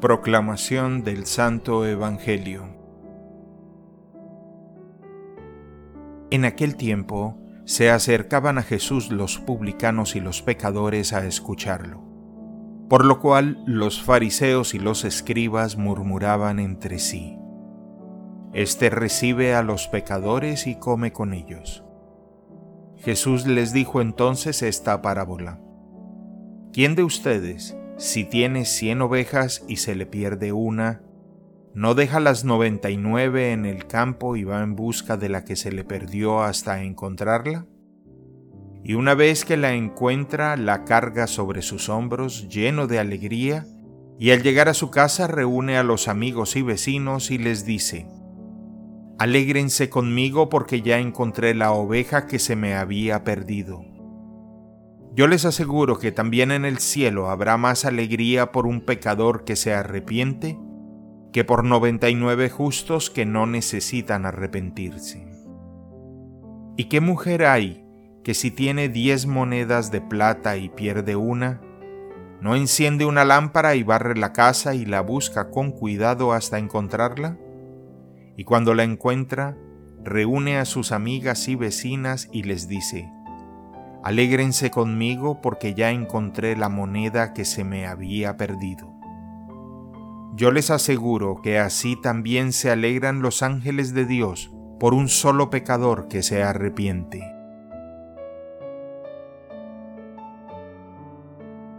Proclamación del Santo Evangelio En aquel tiempo se acercaban a Jesús los publicanos y los pecadores a escucharlo, por lo cual los fariseos y los escribas murmuraban entre sí. Este recibe a los pecadores y come con ellos. Jesús les dijo entonces esta parábola. ¿Quién de ustedes, si tiene cien ovejas y se le pierde una, no deja las noventa y nueve en el campo y va en busca de la que se le perdió hasta encontrarla? Y una vez que la encuentra, la carga sobre sus hombros lleno de alegría, y al llegar a su casa reúne a los amigos y vecinos y les dice, Alégrense conmigo porque ya encontré la oveja que se me había perdido. Yo les aseguro que también en el cielo habrá más alegría por un pecador que se arrepiente que por 99 justos que no necesitan arrepentirse. ¿Y qué mujer hay que si tiene diez monedas de plata y pierde una, no enciende una lámpara y barre la casa y la busca con cuidado hasta encontrarla? Y cuando la encuentra, reúne a sus amigas y vecinas y les dice, Alégrense conmigo porque ya encontré la moneda que se me había perdido. Yo les aseguro que así también se alegran los ángeles de Dios por un solo pecador que se arrepiente.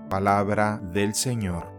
Palabra del Señor.